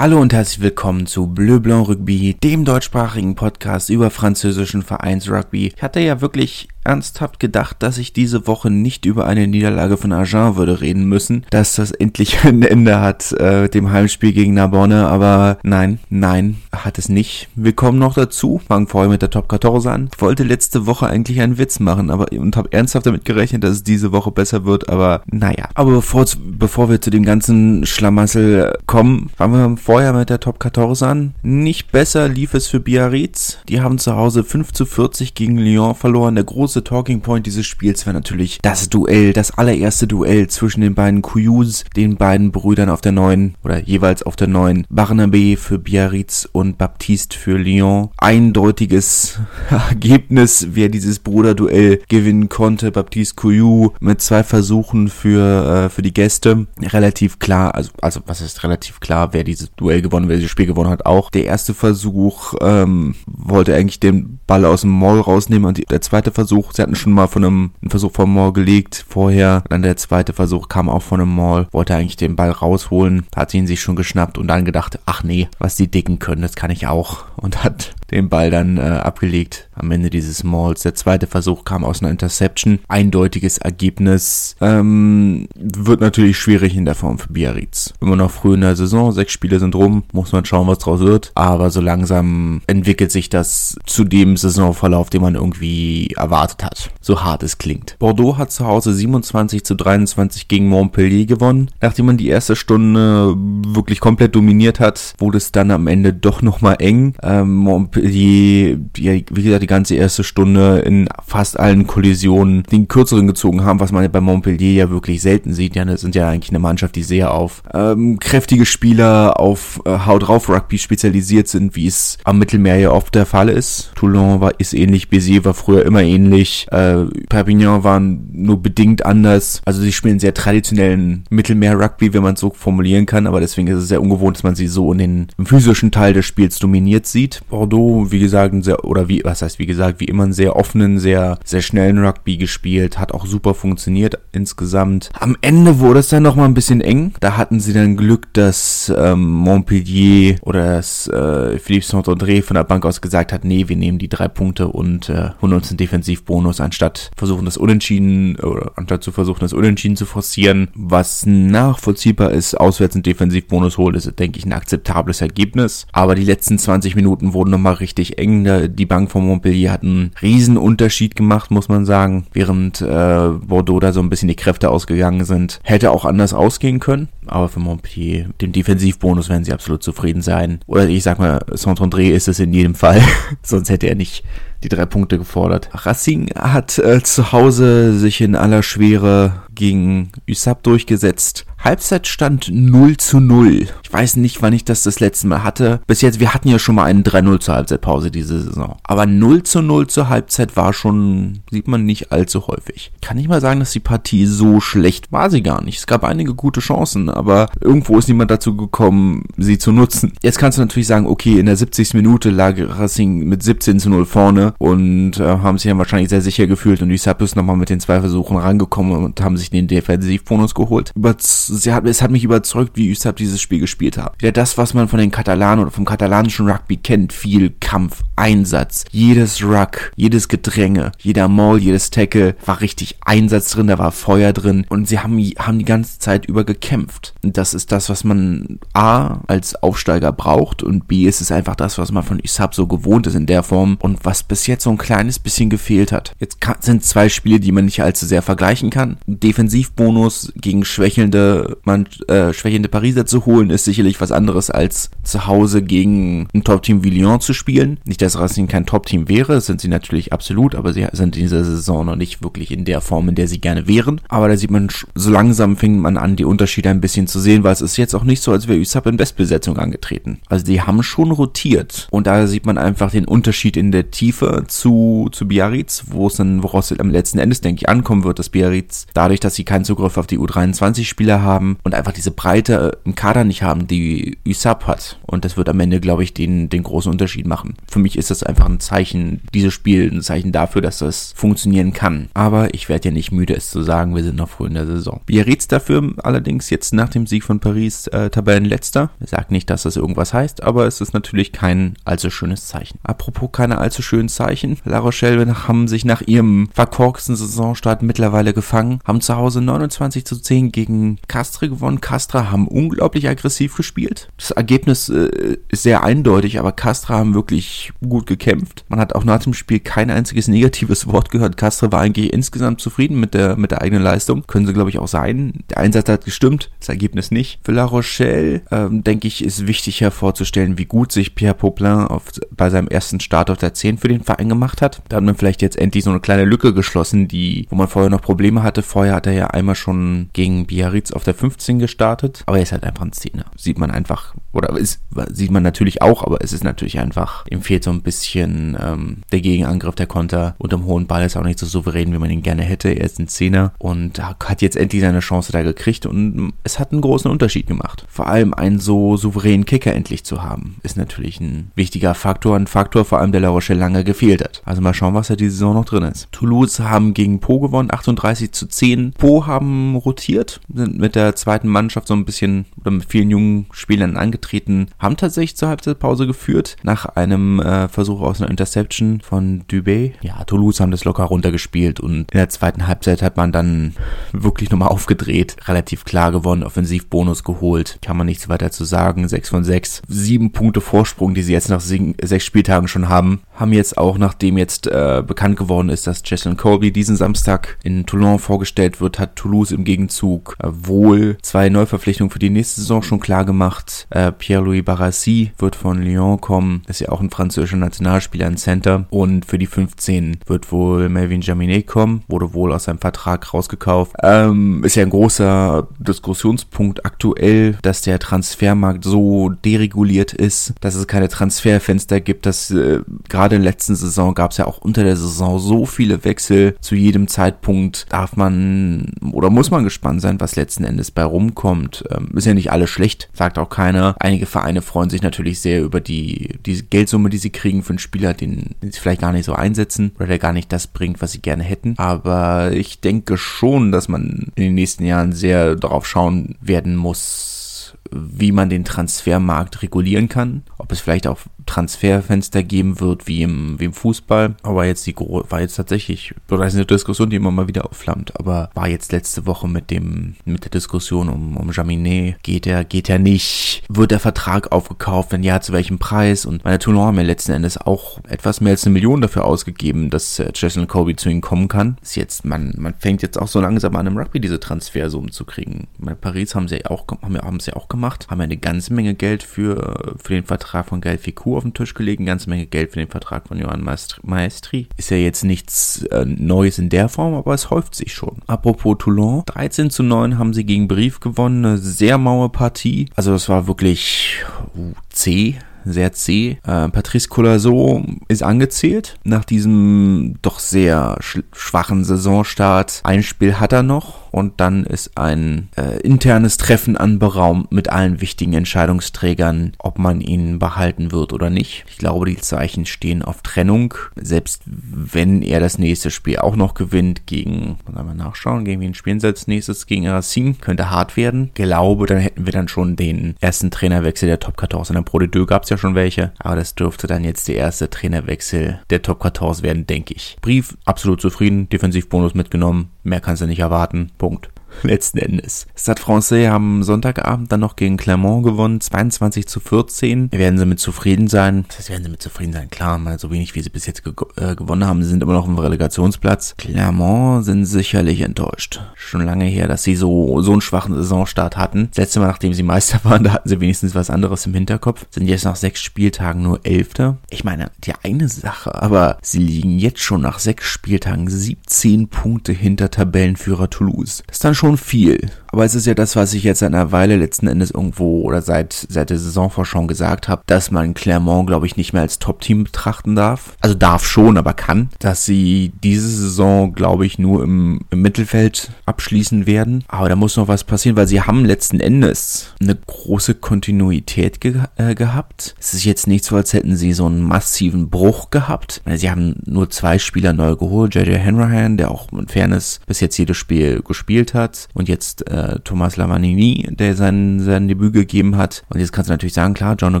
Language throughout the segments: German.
Hallo und herzlich willkommen zu Bleu Blanc Rugby, dem deutschsprachigen Podcast über französischen Vereinsrugby. Ich hatte ja wirklich ernsthaft gedacht, dass ich diese Woche nicht über eine Niederlage von Agen würde reden müssen, dass das endlich ein Ende hat, äh, dem Heimspiel gegen Narbonne, aber nein, nein, hat es nicht. Wir kommen noch dazu, fangen vorher mit der Top 14 an. Ich wollte letzte Woche eigentlich einen Witz machen, aber und habe ernsthaft damit gerechnet, dass es diese Woche besser wird, aber naja. Aber bevor, bevor wir zu dem ganzen Schlamassel kommen, fangen wir vorher mit der Top 14 an. Nicht besser lief es für Biarritz. Die haben zu Hause 5 zu 40 gegen Lyon verloren. Der große große Talking Point dieses Spiels war natürlich das Duell, das allererste Duell zwischen den beiden Kuyus, den beiden Brüdern auf der neuen oder jeweils auf der neuen Barnabé für Biarritz und Baptiste für Lyon. Eindeutiges Ergebnis, wer dieses Bruderduell gewinnen konnte. Baptiste Couillou mit zwei Versuchen für, äh, für die Gäste. Relativ klar, also, also was ist relativ klar, wer dieses Duell gewonnen, wer dieses Spiel gewonnen hat auch. Der erste Versuch ähm, wollte eigentlich den Ball aus dem Maul rausnehmen und die, der zweite Versuch Versuch. Sie hatten schon mal von einem einen Versuch vom Maul gelegt vorher. Dann der zweite Versuch kam auch von einem Maul. Wollte eigentlich den Ball rausholen. Hat sie ihn sich schon geschnappt und dann gedacht, ach nee, was die Dicken können, das kann ich auch. Und hat den Ball dann äh, abgelegt am Ende dieses Malls. Der zweite Versuch kam aus einer Interception. Eindeutiges Ergebnis. Ähm, wird natürlich schwierig in der Form für Biarritz. Immer noch früh in der Saison, sechs Spiele sind rum, muss man schauen, was draus wird. Aber so langsam entwickelt sich das zu dem Saisonverlauf, den man irgendwie erwartet hat. So hart es klingt. Bordeaux hat zu Hause 27 zu 23 gegen Montpellier gewonnen. Nachdem man die erste Stunde wirklich komplett dominiert hat, wurde es dann am Ende doch nochmal eng. Ähm, die, wie gesagt, die ganze erste Stunde in fast allen Kollisionen den kürzeren gezogen haben, was man bei Montpellier ja wirklich selten sieht. Ja, das sind ja eigentlich eine Mannschaft, die sehr auf ähm, kräftige Spieler, auf äh, Haut drauf Rugby spezialisiert sind, wie es am Mittelmeer ja oft der Fall ist. Toulon war ist ähnlich, Béziers war früher immer ähnlich, äh, Perpignan waren nur bedingt anders. Also sie spielen sehr traditionellen Mittelmeer-Rugby, wenn man es so formulieren kann, aber deswegen ist es sehr ungewohnt, dass man sie so in den physischen Teil des Spiels dominiert sieht. Bordeaux, wie gesagt, sehr, oder wie, was heißt wie gesagt, wie immer einen sehr offenen, sehr, sehr schnellen Rugby gespielt, hat auch super funktioniert insgesamt. Am Ende wurde es dann nochmal ein bisschen eng. Da hatten sie dann Glück, dass ähm, Montpellier oder das äh, Philippe Saint-André von der Bank aus gesagt hat, nee, wir nehmen die drei Punkte und äh, holen uns einen Defensivbonus, anstatt versuchen das Unentschieden oder anstatt zu versuchen, das Unentschieden zu forcieren, was nachvollziehbar ist, auswärts einen Defensivbonus holen, ist, denke ich, ein akzeptables Ergebnis. Aber die letzten 20 Minuten wurden nochmal richtig eng. Die Bank von Montpellier hat einen riesen Unterschied gemacht, muss man sagen, während äh, Bordeaux da so ein bisschen die Kräfte ausgegangen sind. Hätte auch anders ausgehen können, aber für Montpellier, dem Defensivbonus werden sie absolut zufrieden sein. Oder ich sag mal, Saint-André ist es in jedem Fall, sonst hätte er nicht die drei Punkte gefordert. Racing hat äh, zu Hause sich in aller Schwere gegen USAP durchgesetzt. Halbzeitstand 0 zu 0. Ich weiß nicht, wann ich das das letzte Mal hatte. Bis jetzt, wir hatten ja schon mal einen 3-0 zur Halbzeitpause diese Saison. Aber 0 zu 0 zur Halbzeit war schon, sieht man nicht allzu häufig. Kann ich mal sagen, dass die Partie so schlecht war sie gar nicht. Es gab einige gute Chancen, aber irgendwo ist niemand dazu gekommen, sie zu nutzen. Jetzt kannst du natürlich sagen, okay, in der 70. Minute lag Racing mit 17 zu 0 vorne und äh, haben sich ja wahrscheinlich sehr sicher gefühlt und die Sap ist nochmal mit den zwei Versuchen rangekommen und haben sich den Defensivbonus geholt. Über sie hat, es hat mich überzeugt, wie Üstab dieses Spiel gespielt hat. Wieder das, was man von den Katalanen oder vom katalanischen Rugby kennt. Viel Kampf, Einsatz. Jedes Ruck, jedes Gedränge, jeder Maul, jedes Tackle war richtig Einsatz drin, da war Feuer drin und sie haben, haben die ganze Zeit über gekämpft. Und das ist das, was man A als Aufsteiger braucht und B ist es einfach das, was man von Üsab so gewohnt ist in der Form und was bis jetzt so ein kleines bisschen gefehlt hat. Jetzt sind zwei Spiele, die man nicht allzu sehr vergleichen kann. Defensivbonus gegen schwächelnde man äh, schwächende Pariser zu holen, ist sicherlich was anderes als zu Hause gegen ein Top-Team wie Lyon zu spielen. Nicht, dass Racing kein Top-Team wäre, sind sie natürlich absolut, aber sie sind in dieser Saison noch nicht wirklich in der Form, in der sie gerne wären. Aber da sieht man, so langsam fängt man an, die Unterschiede ein bisschen zu sehen, weil es ist jetzt auch nicht so, als wäre USAP in Bestbesetzung angetreten. Also die haben schon rotiert. Und da sieht man einfach den Unterschied in der Tiefe zu, zu Biarritz, wo es dann, woraus am letzten Endes, denke ich, ankommen wird, dass Biarritz dadurch, dass sie keinen Zugriff auf die U23-Spieler haben, haben und einfach diese Breite im Kader nicht haben, die USAP hat. Und das wird am Ende, glaube ich, den, den großen Unterschied machen. Für mich ist das einfach ein Zeichen, dieses Spiel, ein Zeichen dafür, dass das funktionieren kann. Aber ich werde ja nicht müde, es zu sagen, wir sind noch früh in der Saison. Biarritz dafür allerdings jetzt nach dem Sieg von Paris äh, Tabellenletzter. Ich sage nicht, dass das irgendwas heißt, aber es ist natürlich kein allzu schönes Zeichen. Apropos keine allzu schönen Zeichen. La Rochelle haben sich nach ihrem verkorksten Saisonstart mittlerweile gefangen, haben zu Hause 29 zu 10 gegen Castre gewonnen. Castra haben unglaublich aggressiv gespielt. Das Ergebnis äh, ist sehr eindeutig, aber Castra haben wirklich gut gekämpft. Man hat auch nach dem Spiel kein einziges negatives Wort gehört. Castra war eigentlich insgesamt zufrieden mit der, mit der eigenen Leistung. Können sie, glaube ich, auch sein. Der Einsatz hat gestimmt, das Ergebnis nicht. Für La Rochelle, ähm, denke ich, ist wichtig hervorzustellen, wie gut sich Pierre Poplin auf, bei seinem ersten Start auf der 10 für den Verein gemacht hat. Da hat man vielleicht jetzt endlich so eine kleine Lücke geschlossen, die, wo man vorher noch Probleme hatte. Vorher hat er ja einmal schon gegen Biarritz auf der 15 gestartet, aber er ist halt einfach ein Zehner. Sieht man einfach, oder ist, sieht man natürlich auch, aber es ist natürlich einfach, ihm fehlt so ein bisschen ähm, der Gegenangriff, der Konter und im hohen Ball ist auch nicht so souverän, wie man ihn gerne hätte. Er ist ein Zehner und hat jetzt endlich seine Chance da gekriegt und es hat einen großen Unterschied gemacht. Vor allem einen so souveränen Kicker endlich zu haben, ist natürlich ein wichtiger Faktor, ein Faktor vor allem, der La Rochelle lange gefehlt hat. Also mal schauen, was da diese Saison noch drin ist. Toulouse haben gegen Po gewonnen, 38 zu 10. Po haben rotiert, sind mit der zweiten Mannschaft so ein bisschen oder mit vielen jungen Spielern angetreten, haben tatsächlich zur Halbzeitpause geführt, nach einem äh, Versuch aus einer Interception von Dubé. Ja, Toulouse haben das locker runtergespielt und in der zweiten Halbzeit hat man dann wirklich nochmal aufgedreht, relativ klar gewonnen, Offensivbonus geholt, kann man nichts weiter zu sagen, 6 von 6, 7 Punkte Vorsprung, die sie jetzt nach sechs Spieltagen schon haben, haben jetzt auch, nachdem jetzt äh, bekannt geworden ist, dass Jesselyn Colby diesen Samstag in Toulon vorgestellt wird, hat Toulouse im Gegenzug äh, wohl zwei Neuverpflichtungen für die nächste Saison schon klar gemacht. Äh, Pierre-Louis Barassi wird von Lyon kommen, ist ja auch ein französischer Nationalspieler im Center und für die 15 wird wohl Melvin Jaminet kommen, wurde wohl aus seinem Vertrag rausgekauft. Ähm, ist ja ein großer Diskussionspunkt aktuell, dass der Transfermarkt so dereguliert ist, dass es keine Transferfenster gibt, dass äh, gerade in der letzten Saison gab es ja auch unter der Saison so viele Wechsel. Zu jedem Zeitpunkt darf man oder muss man gespannt sein, was letzten Endes bei rumkommt. Ähm, ist ja nicht alles schlecht, sagt auch keiner. Einige Vereine freuen sich natürlich sehr über die, die Geldsumme, die sie kriegen für einen Spieler, den, den sie vielleicht gar nicht so einsetzen oder der gar nicht das bringt, was sie gerne hätten. Aber ich denke schon, dass man in den nächsten Jahren sehr darauf schauen werden muss, wie man den Transfermarkt regulieren kann. Ob es vielleicht auch Transferfenster geben wird wie im, wie im Fußball. Aber jetzt die war jetzt tatsächlich, oder ist eine Diskussion, die immer mal wieder aufflammt, aber war jetzt letzte Woche mit dem, mit der Diskussion um, um Jaminet. Geht er, geht er nicht? Wird der Vertrag aufgekauft? Wenn ja, zu welchem Preis? Und meine Toulon haben ja letzten Endes auch etwas mehr als eine Million dafür ausgegeben, dass äh, Jason Kobe zu ihnen kommen kann. Ist jetzt, man, man fängt jetzt auch so langsam an im Rugby diese Transfersummen zu kriegen. Bei Paris haben sie ja auch, haben, haben sie auch gemacht, haben ja eine ganze Menge Geld für, für den Vertrag von Gelfiku auf den Tisch gelegt, eine ganze Menge Geld für den Vertrag von Johann Maestri. Ist ja jetzt nichts äh, Neues in der Form, aber es häuft sich schon. Apropos Toulon, 13 zu 9 haben sie gegen Brief gewonnen, eine sehr maue Partie. Also es war wirklich uh, zäh sehr zäh. Äh, Patrice Collazo ist angezählt nach diesem doch sehr schwachen Saisonstart. Ein Spiel hat er noch und dann ist ein äh, internes Treffen anberaumt mit allen wichtigen Entscheidungsträgern, ob man ihn behalten wird oder nicht. Ich glaube, die Zeichen stehen auf Trennung. Selbst wenn er das nächste Spiel auch noch gewinnt gegen, wollen wir nachschauen, gegen wen spielen sie als nächstes? Gegen Racine, könnte hart werden. Glaube, dann hätten wir dann schon den ersten Trainerwechsel der Top 14. In der Pro de Deux gab es ja schon welche, aber das dürfte dann jetzt der erste Trainerwechsel der Top 14 werden, denke ich. Brief, absolut zufrieden, Defensivbonus mitgenommen, mehr kannst du nicht erwarten. Punkt. letzten Endes. Stade Francais haben Sonntagabend dann noch gegen Clermont gewonnen, 22 zu 14. Werden sie mit zufrieden sein? Das werden sie mit zufrieden sein, klar, mal so wenig wie sie bis jetzt ge äh, gewonnen haben, sind immer noch im Relegationsplatz. Clermont sind sicherlich enttäuscht. Schon lange her, dass sie so, so einen schwachen Saisonstart hatten. Das letzte Mal, nachdem sie Meister waren, da hatten sie wenigstens was anderes im Hinterkopf. Sind jetzt nach sechs Spieltagen nur Elfter. Ich meine, die eine Sache, aber sie liegen jetzt schon nach sechs Spieltagen 17 Punkte hinter Tabellenführer Toulouse. Das ist dann schon viel. Aber es ist ja das, was ich jetzt seit einer Weile letzten Endes irgendwo oder seit, seit der Saisonvorschau gesagt habe, dass man Clermont, glaube ich, nicht mehr als Top-Team betrachten darf. Also darf schon, aber kann. Dass sie diese Saison, glaube ich, nur im, im Mittelfeld abschließen werden. Aber da muss noch was passieren, weil sie haben letzten Endes eine große Kontinuität ge äh, gehabt. Es ist jetzt nicht so, als hätten sie so einen massiven Bruch gehabt. Sie haben nur zwei Spieler neu geholt. JJ Hanrahan, der auch in Fairness bis jetzt jedes Spiel gespielt hat. Und jetzt äh, Thomas Lavanini, der sein, sein Debüt gegeben hat. Und jetzt kannst du natürlich sagen, klar, John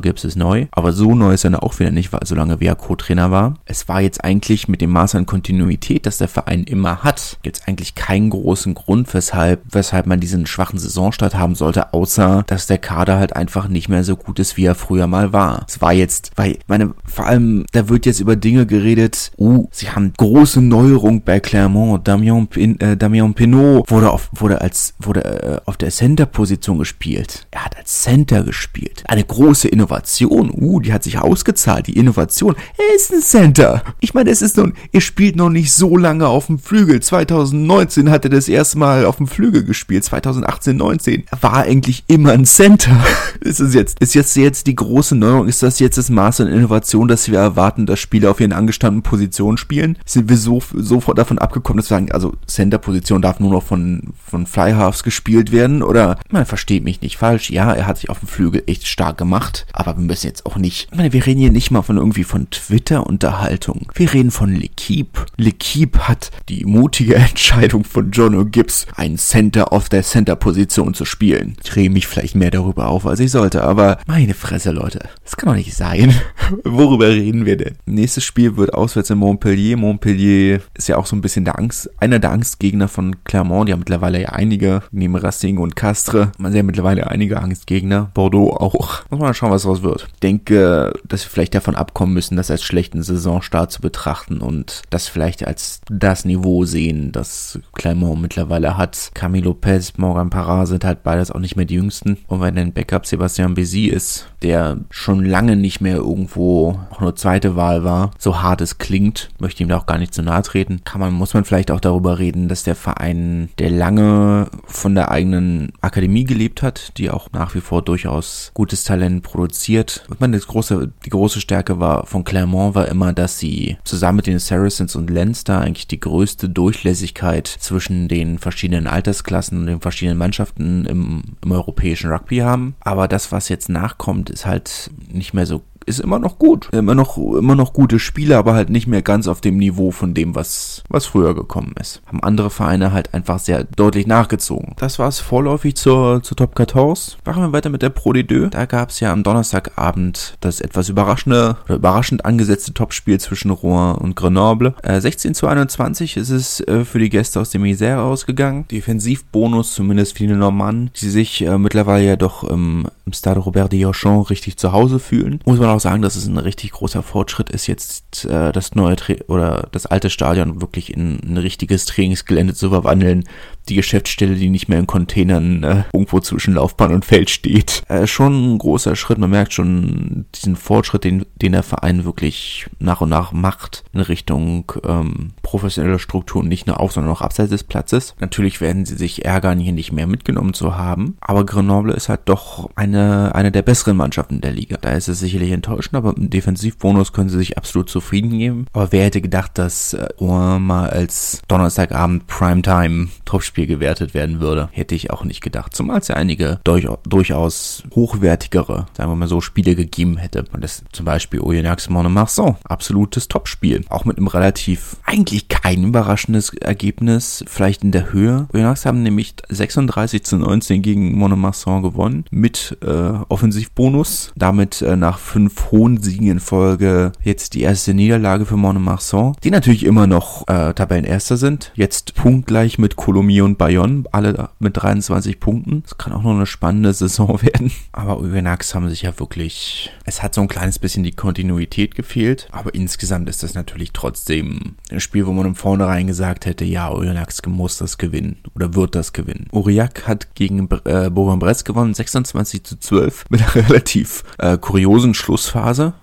Gibbs ist neu. Aber so neu ist er auch wieder nicht, weil solange er Co-Trainer war. Es war jetzt eigentlich mit dem Maß an Kontinuität, das der Verein immer hat, jetzt eigentlich keinen großen Grund, weshalb, weshalb man diesen schwachen Saisonstart haben sollte, außer dass der Kader halt einfach nicht mehr so gut ist, wie er früher mal war. Es war jetzt, weil, meine, vor allem, da wird jetzt über Dinge geredet, uh, sie haben große Neuerung bei Clermont, Damien, Pin, äh, Damien Pinot wurde auf, wurde als, wurde äh, auf der Center-Position gespielt. Er hat als Center gespielt. Eine große Innovation, uh, die hat sich ausgezahlt, die Innovation. Er ist ein Center. Ich meine, es ist nun, er spielt noch nicht so lange auf dem Flügel. 2019 hat er das erste Mal auf dem Flügel gespielt. 2018, 19. Er war eigentlich immer ein Center. ist es jetzt, ist jetzt, jetzt die große Neuerung? Ist das jetzt das Maß an Innovation, dass wir erwarten, dass Spieler auf ihren angestammten Positionen spielen? Sind wir so, sofort davon abgekommen, dass wir sagen, also Center-Position darf nur noch von, von Flyhalves gespielt werden? Oder, man versteht mich nicht falsch. Ja, er hat sich auf dem Flügel echt stark gemacht. Aber wir müssen jetzt auch nicht, ich meine, wir reden hier nicht mal von irgendwie von Twitter-Unterhaltung. Wir reden von L'Equipe. L'Equipe hat die mutige Entscheidung von John O'Gibbs, einen Center auf der Center-Position zu spielen. Ich rede mich vielleicht mehr darüber auf, als ich sollte, aber meine Fresse, Leute. Das kann doch nicht sein. Worüber reden wir denn? Nächstes Spiel wird auswärts in Montpellier. Montpellier ist ja auch so ein bisschen der Angst, einer der Angstgegner von Clermont. Die haben mittlerweile ja einige, neben Racing und Castre, man sieht ja mittlerweile einige Angstgegner. Bordeaux auch. Muss man schauen, was daraus wird. Ich denke, dass wir vielleicht davon abkommen müssen, das als schlechten Saisonstart zu betrachten und das vielleicht als das Niveau sehen, das Clermont mittlerweile hat. Camilo Lopez, Morgan Parra sind halt beides auch nicht mehr die jüngsten. Und wenn ein Backup Sebastian Bézi ist, der schon lange nicht mehr irgendwo auch nur zweite Wahl war, so hart es klingt, möchte ihm da auch gar nicht zu nahe treten, kann man, muss man vielleicht auch darüber reden, dass der Verein, der lange von der eigenen Akademie gelebt hat, die auch nach wie vor durchaus gutes Talent produziert. Ich meine, das große, die große Stärke war von Clermont war immer, dass sie zusammen mit den Saracens und Leinster eigentlich die größte Durchlässigkeit zwischen den verschiedenen Altersklassen und den verschiedenen Mannschaften im, im europäischen Rugby haben. Aber das, was jetzt nachkommt, ist halt nicht mehr so ist immer noch gut. Immer noch, immer noch gute Spiele, aber halt nicht mehr ganz auf dem Niveau von dem, was, was früher gekommen ist. Haben andere Vereine halt einfach sehr deutlich nachgezogen. Das war es vorläufig zur, zur Top 14. Machen wir weiter mit der Pro D2. Da gab es ja am Donnerstagabend das etwas überraschende oder überraschend angesetzte Topspiel zwischen Rouen und Grenoble. Äh, 16 zu 21 ist es äh, für die Gäste aus dem Isère ausgegangen. Defensivbonus, zumindest für die Normannen, die sich äh, mittlerweile ja doch im, im Stade Robert de Auchan richtig zu Hause fühlen. Muss man auch sagen, dass es ein richtig großer Fortschritt ist, jetzt äh, das neue Tra oder das alte Stadion wirklich in ein richtiges Trainingsgelände zu verwandeln. Die Geschäftsstelle, die nicht mehr in Containern äh, irgendwo zwischen Laufbahn und Feld steht. Äh, schon ein großer Schritt. Man merkt schon diesen Fortschritt, den, den der Verein wirklich nach und nach macht in Richtung ähm, professioneller Strukturen, nicht nur auf, sondern auch abseits des Platzes. Natürlich werden sie sich ärgern, hier nicht mehr mitgenommen zu haben. Aber Grenoble ist halt doch eine, eine der besseren Mannschaften der Liga. Da ist es sicherlich enttäuschend, aber im Defensivbonus können sie sich absolut zufrieden geben. Aber wer hätte gedacht, dass äh, mal als Donnerstagabend Primetime Topspiel gewertet werden würde? Hätte ich auch nicht gedacht. Zumal es ja einige durch, durchaus hochwertigere, sagen wir mal so, Spiele gegeben hätte. Und das zum Beispiel Oyonnax Monomarsan. Absolutes Topspiel. Auch mit einem relativ, eigentlich kein überraschendes Ergebnis. Vielleicht in der Höhe. Oyonnax haben nämlich 36 zu 19 gegen Monomarsan gewonnen. Mit äh, Offensivbonus. Damit äh, nach fünf hohen Siegen in Folge jetzt die erste Niederlage für Monomarsan. Die natürlich immer noch äh, Tabellenerster sind. Jetzt punktgleich mit Colomiers und Bayonne. Alle mit 23 Punkten. Das kann auch noch eine spannende Saison werden. Aber Oyonnax haben sich ja wirklich... Es hat so ein kleines bisschen die Kontinuität gefehlt. Aber insgesamt ist das natürlich trotzdem ein Spiel, wo man im Vornherein gesagt hätte, ja, Oyonnax muss das gewinnen. Oder wird das gewinnen. Aurillac hat gegen äh, Bourg-en-Bresse gewonnen. 26 zu 12. Mit einer relativ äh, kuriosen Schluss Schlussphase.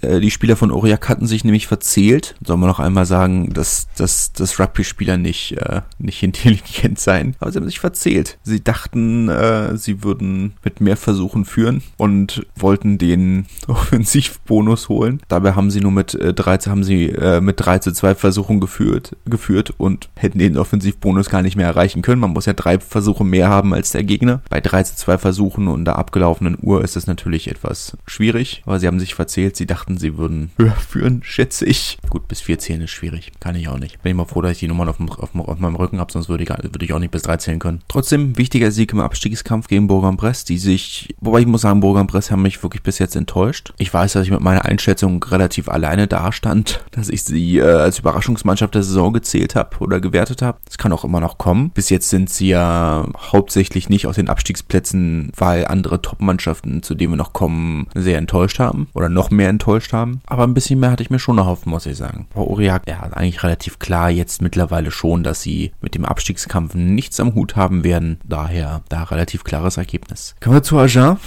Äh, die Spieler von Aurillac hatten sich nämlich verzählt. Soll man noch einmal sagen, dass, dass, dass Rugby-Spieler nicht, äh, nicht intelligent sein. Aber sie haben sich verzählt. Sie dachten, äh, sie würden mit mehr Versuchen führen und wollten den Offensivbonus holen. Dabei haben sie nur mit äh, 13, haben sie äh, mit 3 zu 2 Versuchen geführt, geführt und hätten den Offensivbonus gar nicht mehr erreichen können. Man muss ja drei Versuche mehr haben als der Gegner. Bei 3 zu 2 Versuchen und der abgelaufenen Uhr ist es natürlich etwas schwierig, aber sie haben sich verzählt. Sie dachten, sie würden höher führen, schätze ich. Gut, bis 4 zählen ist schwierig. Kann ich auch nicht. Bin ich mal froh, dass ich die Nummern auf, dem, auf, auf meinem Rücken habe, sonst würde ich, würde ich auch nicht bis 3 zählen können. Trotzdem, wichtiger Sieg im Abstiegskampf gegen Bourg-en-Bresse, die sich, wobei ich muss sagen, Bourg-en-Bresse haben mich wirklich bis jetzt enttäuscht. Ich weiß, dass ich mit meiner Einschätzung relativ alleine dastand, dass ich sie äh, als Überraschungsmannschaft der Saison gezählt habe oder gewertet habe. Das kann auch immer noch kommen. Bis jetzt sind sie ja hauptsächlich nicht aus den Abstiegsplätzen, weil andere Top-Mannschaften, zu denen wir noch kommen, sehr enttäuscht haben oder noch mehr enttäuscht haben. Aber ein bisschen mehr hatte ich mir schon erhofft, muss ich sagen. Bei Uriak, ja, eigentlich relativ klar jetzt mittlerweile schon, dass sie mit dem Abstiegskampf nichts am Hut haben werden. Daher da relativ klares Ergebnis. Kommen wir zu Agen.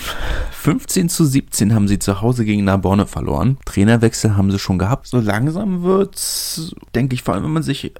15 zu 17 haben sie zu Hause gegen Narbonne verloren. Trainerwechsel haben sie schon gehabt. So langsam wird's, denke ich, vor allem wenn man sich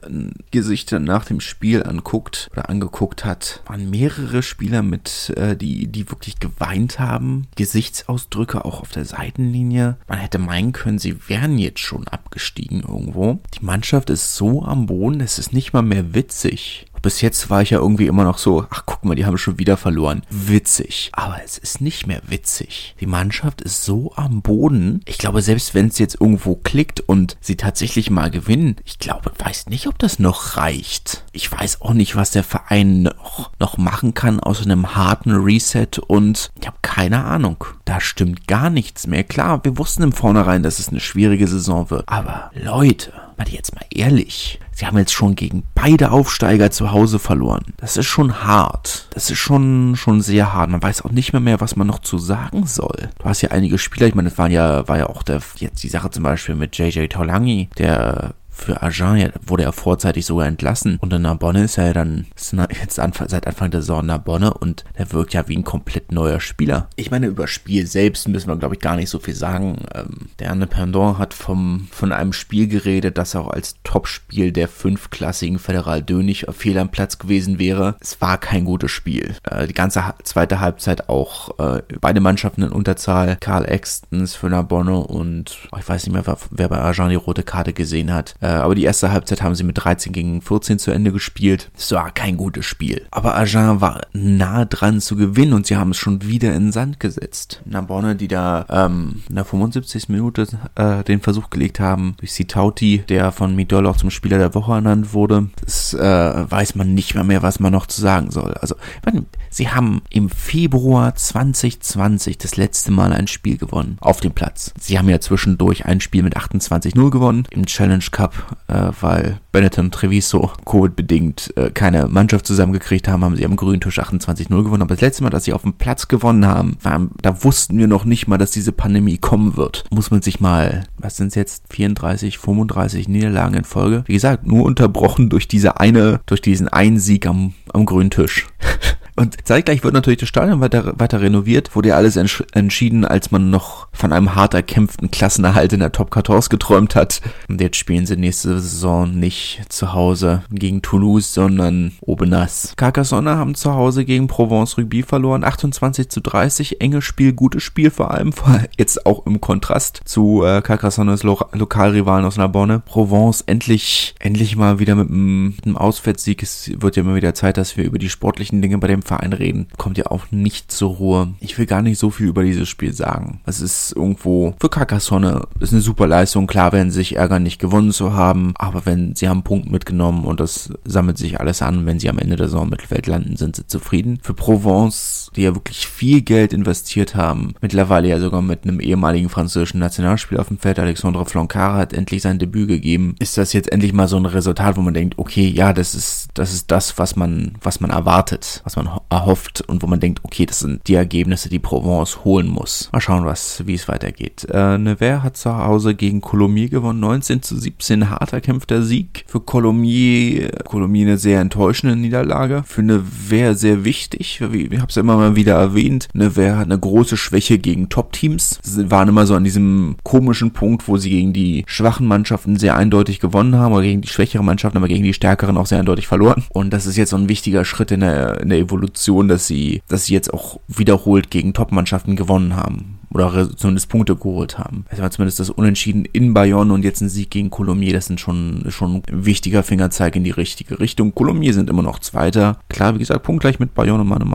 Gesichter nach dem Spiel anguckt oder angeguckt hat, waren mehrere Spieler mit, äh, die, die wirklich geweint haben. Gesichtsausdrücke auch auf der Seitenlinie. Man hätte meinen können, sie wären jetzt schon abgestiegen irgendwo. Die Mannschaft ist so am Boden, es ist nicht mal mehr witzig. Bis jetzt war ich ja irgendwie immer noch so, ach guck mal, die haben schon wieder verloren. Witzig. Aber es ist nicht mehr witzig. Die Mannschaft ist so am Boden. Ich glaube, selbst wenn es jetzt irgendwo klickt und sie tatsächlich mal gewinnen, ich glaube, weiß nicht, ob das noch reicht. Ich weiß auch nicht, was der Verein noch, noch machen kann aus einem harten Reset und ich habe keine Ahnung. Da stimmt gar nichts mehr. Klar, wir wussten im Vornherein, dass es eine schwierige Saison wird. Aber Leute, mal jetzt mal ehrlich. Sie haben jetzt schon gegen beide Aufsteiger zu Hause verloren. Das ist schon hart. Das ist schon, schon sehr hart. Man weiß auch nicht mehr mehr, was man noch zu sagen soll. Du hast ja einige Spieler, ich meine, das waren ja, war ja auch der, jetzt die Sache zum Beispiel mit JJ Taulangi, der für Agen wurde er vorzeitig sogar entlassen. Und in Narbonne ist er ja dann jetzt seit Anfang der Saison Narbonne und er wirkt ja wie ein komplett neuer Spieler. Ich meine, über Spiel selbst müssen wir, glaube ich, gar nicht so viel sagen. Ähm, der Anne Pendant hat vom, von einem Spiel geredet, das auch als Topspiel der fünfklassigen Federal Dönig fehl am Platz gewesen wäre. Es war kein gutes Spiel. Äh, die ganze zweite Halbzeit auch äh, beide Mannschaften in Unterzahl. Karl Extens für Narbonne und oh, ich weiß nicht mehr, wer bei Agen die rote Karte gesehen hat. Äh, aber die erste Halbzeit haben sie mit 13 gegen 14 zu Ende gespielt. Es war kein gutes Spiel. Aber Agen war nah dran zu gewinnen und sie haben es schon wieder in den Sand gesetzt. Narbonne, die da ähm, in der 75. Minute äh, den Versuch gelegt haben, durch Sitauti, der von Midol auch zum Spieler der Woche ernannt wurde, das äh, weiß man nicht mehr mehr, was man noch zu sagen soll. Also, man, sie haben im Februar 2020 das letzte Mal ein Spiel gewonnen auf dem Platz. Sie haben ja zwischendurch ein Spiel mit 28-0 gewonnen im Challenge Cup äh, weil Benetton und Treviso Covid-bedingt äh, keine Mannschaft zusammengekriegt haben, haben sie am grünen Tisch 28-0 gewonnen. Aber das letzte Mal, dass sie auf dem Platz gewonnen haben, war, da wussten wir noch nicht mal, dass diese Pandemie kommen wird. Muss man sich mal, was sind es jetzt, 34, 35 Niederlagen in Folge? Wie gesagt, nur unterbrochen durch diese eine, durch diesen einen Sieg am, am grünen Tisch. Und zeitgleich wird natürlich das Stadion weiter, weiter renoviert, wurde ja alles entsch entschieden, als man noch von einem hart erkämpften Klassenerhalt in der Top 14 geträumt hat. Und jetzt spielen sie nächste Saison nicht zu Hause gegen Toulouse, sondern Obenas. Carcassonne haben zu Hause gegen Provence Rugby verloren, 28 zu 30, enges Spiel, gutes Spiel vor allem, jetzt auch im Kontrast zu äh, Carcassonnes Lo Lokalrivalen aus Narbonne. Provence endlich, endlich mal wieder mit einem, Auswärtssieg. Es wird ja immer wieder Zeit, dass wir über die sportlichen Dinge bei dem Verein reden, kommt ja auch nicht zur Ruhe. Ich will gar nicht so viel über dieses Spiel sagen. Es ist irgendwo für Carcassonne ist eine super Leistung. Klar werden sie sich ärgern, nicht gewonnen zu haben, aber wenn sie haben einen Punkt mitgenommen und das sammelt sich alles an, wenn sie am Ende der Saison Mittelfeld landen, sind sie zufrieden. Für Provence, die ja wirklich viel Geld investiert haben, mittlerweile ja sogar mit einem ehemaligen französischen Nationalspieler auf dem Feld, Alexandre Flancard hat endlich sein Debüt gegeben, ist das jetzt endlich mal so ein Resultat, wo man denkt, okay, ja, das ist das ist das, was man was man erwartet, was man erhofft und wo man denkt, okay, das sind die Ergebnisse, die Provence holen muss. Mal schauen, was, wie es weitergeht. Äh, Nevers hat zu Hause gegen Colomiers gewonnen, 19 zu 17, hart erkämpfter Sieg. Für Colomiers, Colomiers eine sehr enttäuschende Niederlage. Für Nevers sehr wichtig, ich habe es immer mal wieder erwähnt. Nevers hat eine große Schwäche gegen Top-Teams. Sie waren immer so an diesem komischen Punkt, wo sie gegen die schwachen Mannschaften sehr eindeutig gewonnen haben, oder gegen die schwächeren Mannschaften, aber gegen die stärkeren auch sehr eindeutig verloren. Und das ist jetzt so ein wichtiger Schritt in der, in der Evolution, dass sie, dass sie jetzt auch wiederholt gegen Top-Mannschaften gewonnen haben oder zumindest Punkte geholt haben. Es war zumindest das Unentschieden in Bayonne und jetzt ein Sieg gegen Colomiers, das sind schon, schon ein wichtiger Fingerzeig in die richtige Richtung. Colomiers sind immer noch Zweiter. Klar, wie gesagt, punktgleich mit Bayonne und Mane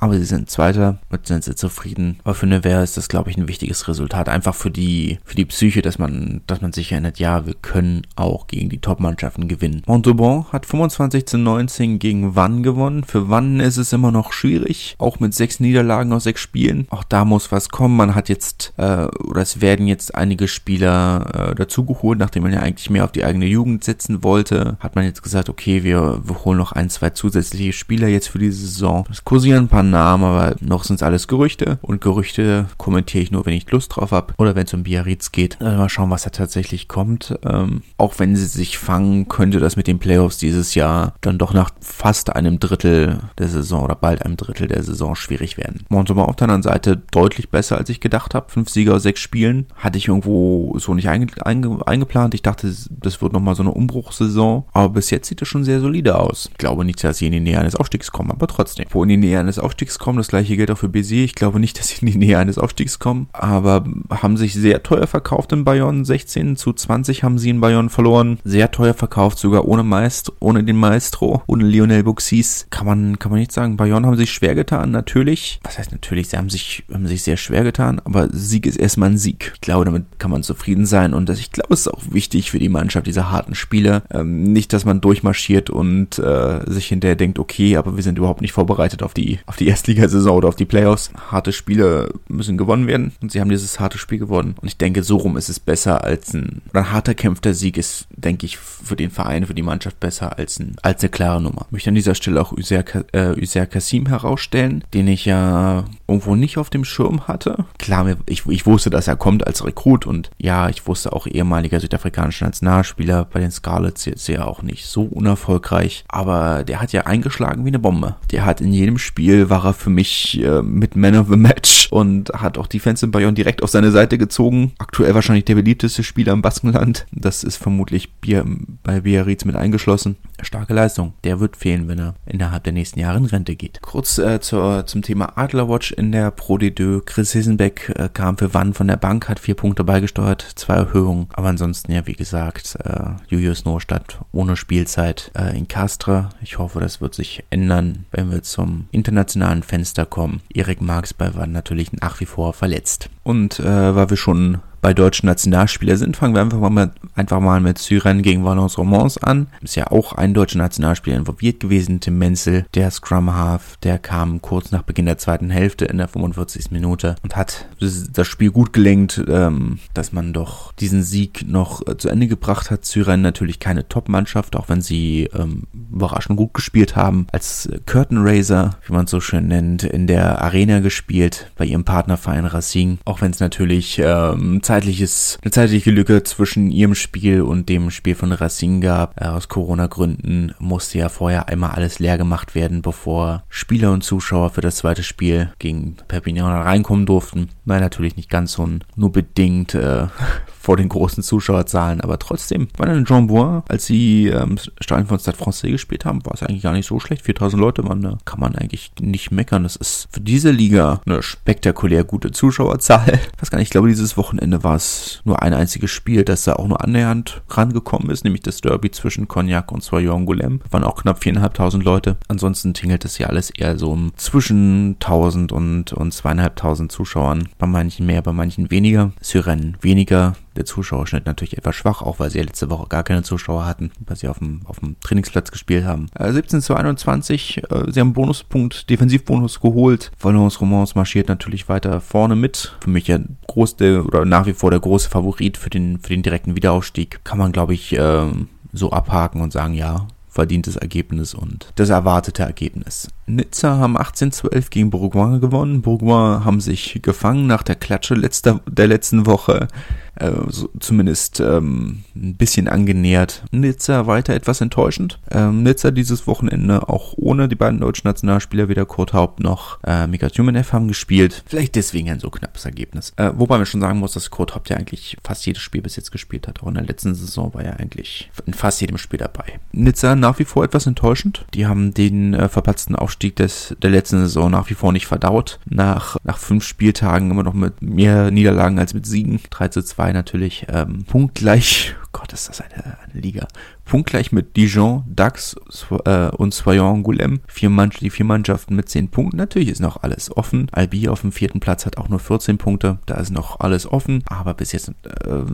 aber sie sind Zweiter, mit sind sie zufrieden. Aber für Nevers ist das, glaube ich, ein wichtiges Resultat. Einfach für die, für die Psyche, dass man, dass man sich erinnert, ja, wir können auch gegen die Top-Mannschaften gewinnen. Montauban hat 25 zu 19 gegen Wann gewonnen. Für Wann ist es immer noch schwierig, auch mit sechs Niederlagen aus sechs Spielen. Auch da muss was kommen. Man hat jetzt, äh, oder es werden jetzt einige Spieler äh, dazugeholt, nachdem man ja eigentlich mehr auf die eigene Jugend setzen wollte, hat man jetzt gesagt, okay, wir, wir holen noch ein, zwei zusätzliche Spieler jetzt für diese Saison. Es kursieren ein paar Namen, aber noch sind es alles Gerüchte und Gerüchte kommentiere ich nur, wenn ich Lust drauf habe oder wenn es um Biarritz geht. Äh, mal schauen, was da tatsächlich kommt. Ähm, auch wenn sie sich fangen, könnte das mit den Playoffs dieses Jahr dann doch nach fast einem Drittel der Saison oder bald einem Drittel der Saison schwierig werden. Montauban auf der anderen Seite deutlich besser, als ich gedacht habe. Fünf Sieger sechs Spielen hatte ich irgendwo so nicht einge einge eingeplant. Ich dachte, das wird nochmal so eine Umbruchssaison. Aber bis jetzt sieht es schon sehr solide aus. Ich glaube nicht, dass sie in die Nähe eines Aufstiegs kommen, aber trotzdem. Wo in die Nähe eines Aufstiegs kommen, das gleiche gilt auch für Bézier. Ich glaube nicht, dass sie in die Nähe eines Aufstiegs kommen, aber haben sich sehr teuer verkauft in Bayonne. 16 zu 20 haben sie in Bayonne verloren. Sehr teuer verkauft, sogar ohne Maestro, ohne den Maestro, ohne Lionel Buxis. Kann man, kann man nicht sagen. Bayonne haben sich schwer getan, natürlich. Was heißt natürlich? Sie haben sich, haben sich sehr schwer getan, aber Sieg ist erstmal ein Sieg. Ich glaube, damit kann man zufrieden sein und das, ich glaube, es ist auch wichtig für die Mannschaft, diese harten Spiele. Ähm, nicht, dass man durchmarschiert und äh, sich hinterher denkt, okay, aber wir sind überhaupt nicht vorbereitet auf die, auf die Erstligasaison oder auf die Playoffs. Harte Spiele müssen gewonnen werden und sie haben dieses harte Spiel gewonnen. Und ich denke, so rum ist es besser als ein, ein harter kämpfter Sieg ist, denke ich, für den Verein, für die Mannschaft besser als, ein, als eine klare Nummer. Ich möchte an dieser Stelle auch User, äh, User Kassim herausstellen, den ich ja irgendwo nicht auf dem Schirm hatte. Klar, ich, ich wusste, dass er kommt als Rekrut und ja, ich wusste auch ehemaliger südafrikanischer Nationalspieler bei den Scarlets jetzt ja auch nicht so unerfolgreich, aber der hat ja eingeschlagen wie eine Bombe. Der hat in jedem Spiel war er für mich äh, mit Man of the Match und hat auch die Fans in Bayonne direkt auf seine Seite gezogen. Aktuell wahrscheinlich der beliebteste Spieler im Baskenland. Das ist vermutlich Bier, bei Biarritz mit eingeschlossen. Starke Leistung. Der wird fehlen, wenn er innerhalb der nächsten Jahre in Rente geht. Kurz äh, zur, zum Thema Adlerwatch in der Pro D2. Chris Hissenbeck äh, kam für Wann von der Bank, hat vier Punkte beigesteuert, zwei Erhöhungen. Aber ansonsten, ja, wie gesagt, äh, Julius Norstadt ohne Spielzeit äh, in Castre. Ich hoffe, das wird sich ändern, wenn wir zum internationalen Fenster kommen. Erik Marx bei Wann natürlich nach wie vor verletzt. Und äh, weil wir schon bei deutschen Nationalspieler sind, fangen wir einfach mal mit, einfach mal mit Syren gegen Valence Romans an. Ist ja auch ein deutscher Nationalspieler involviert gewesen, Tim Menzel, der Scrum Half, der kam kurz nach Beginn der zweiten Hälfte in der 45. Minute und hat das Spiel gut gelenkt, ähm, dass man doch diesen Sieg noch äh, zu Ende gebracht hat. Syren natürlich keine Top-Mannschaft, auch wenn sie ähm, überraschend gut gespielt haben. Als Curtain Raiser, wie man es so schön nennt, in der Arena gespielt, bei ihrem Partnerverein Racing. Auch wenn es natürlich ähm, zeitliches, eine zeitliche Lücke zwischen ihrem Spiel und dem Spiel von Racing gab. Äh, aus Corona-Gründen musste ja vorher einmal alles leer gemacht werden, bevor Spieler und Zuschauer für das zweite Spiel gegen Perpignan reinkommen durften. Nein, natürlich nicht ganz so nur bedingt äh, vor den großen Zuschauerzahlen, aber trotzdem, bei den Jean Bois, als sie ähm, Stadion von Stade Francais gespielt haben, war es eigentlich gar nicht so schlecht. 4000 Leute waren da, kann man eigentlich nicht meckern. Das ist für diese Liga eine spektakulär gute Zuschauerzahl. Ich weiß gar nicht, ich glaube, dieses Wochenende war es nur ein einziges Spiel, das da auch nur annähernd rangekommen ist, nämlich das Derby zwischen Cognac und Soyon Goulem. Waren auch knapp 4.500 Leute. Ansonsten tingelt es ja alles eher so zwischen 1000 und, und 2.500 Zuschauern. Bei manchen mehr, bei manchen weniger. Syren weniger der Zuschauerschnitt natürlich etwas schwach, auch weil sie ja letzte Woche gar keine Zuschauer hatten, weil sie auf dem, auf dem Trainingsplatz gespielt haben. Äh, 17 zu 21, äh, sie haben Bonuspunkt, Defensivbonus geholt. Valence Romans marschiert natürlich weiter vorne mit. Für mich ja groß der, oder nach wie vor der große Favorit für den, für den direkten Wiederaufstieg. Kann man, glaube ich, äh, so abhaken und sagen, ja, verdientes Ergebnis und das erwartete Ergebnis. Nizza haben 18-12 gegen Bourgoin gewonnen. Bourgoin haben sich gefangen nach der Klatsche letzter, der letzten Woche äh, so zumindest ähm, ein bisschen angenähert. Nizza weiter etwas enttäuschend. Ähm, Nizza dieses Wochenende auch ohne die beiden deutschen Nationalspieler, weder Kurt Haupt noch äh, Mika Tjumenev haben gespielt. Vielleicht deswegen ein so knappes Ergebnis. Äh, wobei man schon sagen muss, dass Kurt Haupt ja eigentlich fast jedes Spiel bis jetzt gespielt hat. Auch in der letzten Saison war er eigentlich in fast jedem Spiel dabei. Nizza nach wie vor etwas enttäuschend. Die haben den äh, verpatzten Aufstieg des, der letzten Saison nach wie vor nicht verdaut. Nach, nach fünf Spieltagen immer noch mit mehr Niederlagen als mit Siegen. 3 zu 2 natürlich ähm, punktgleich. Gott, ist das eine, eine Liga punktgleich mit Dijon, Dax äh, und Soyon Goulem. Vier Mann die vier Mannschaften mit zehn Punkten. Natürlich ist noch alles offen. Albi auf dem vierten Platz hat auch nur 14 Punkte. Da ist noch alles offen. Aber bis jetzt äh,